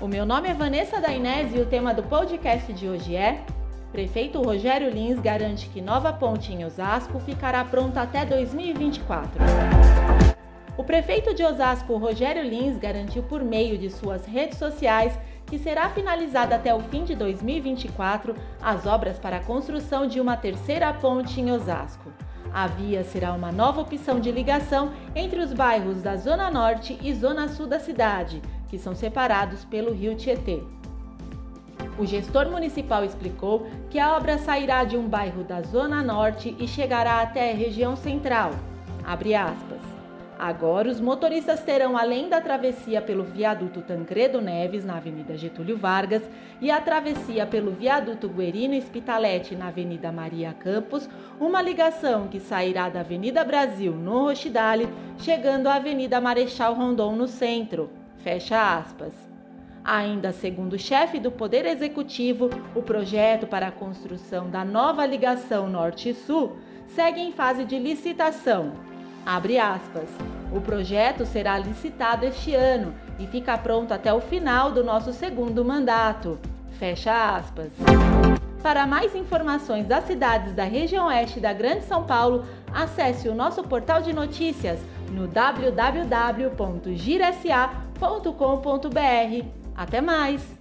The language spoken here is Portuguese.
O meu nome é Vanessa Dainese e o tema do podcast de hoje é Prefeito Rogério Lins garante que nova ponte em Osasco ficará pronta até 2024. O prefeito de Osasco, Rogério Lins, garantiu por meio de suas redes sociais que será finalizada até o fim de 2024 as obras para a construção de uma terceira ponte em Osasco. A via será uma nova opção de ligação entre os bairros da Zona Norte e Zona Sul da cidade, que são separados pelo rio Tietê. O gestor municipal explicou que a obra sairá de um bairro da Zona Norte e chegará até a região central. Abre aspas. Agora, os motoristas terão, além da travessia pelo viaduto Tancredo Neves, na Avenida Getúlio Vargas, e a travessia pelo viaduto Guerino Espitalete, na Avenida Maria Campos, uma ligação que sairá da Avenida Brasil, no Rochidale, chegando à Avenida Marechal Rondon, no centro. Fecha aspas. Ainda segundo o chefe do Poder Executivo, o projeto para a construção da nova ligação Norte-Sul segue em fase de licitação. Abre aspas. O projeto será licitado este ano e fica pronto até o final do nosso segundo mandato. Fecha aspas. Para mais informações das cidades da região oeste da Grande São Paulo, acesse o nosso portal de notícias no www.girsa.com.br. Até mais!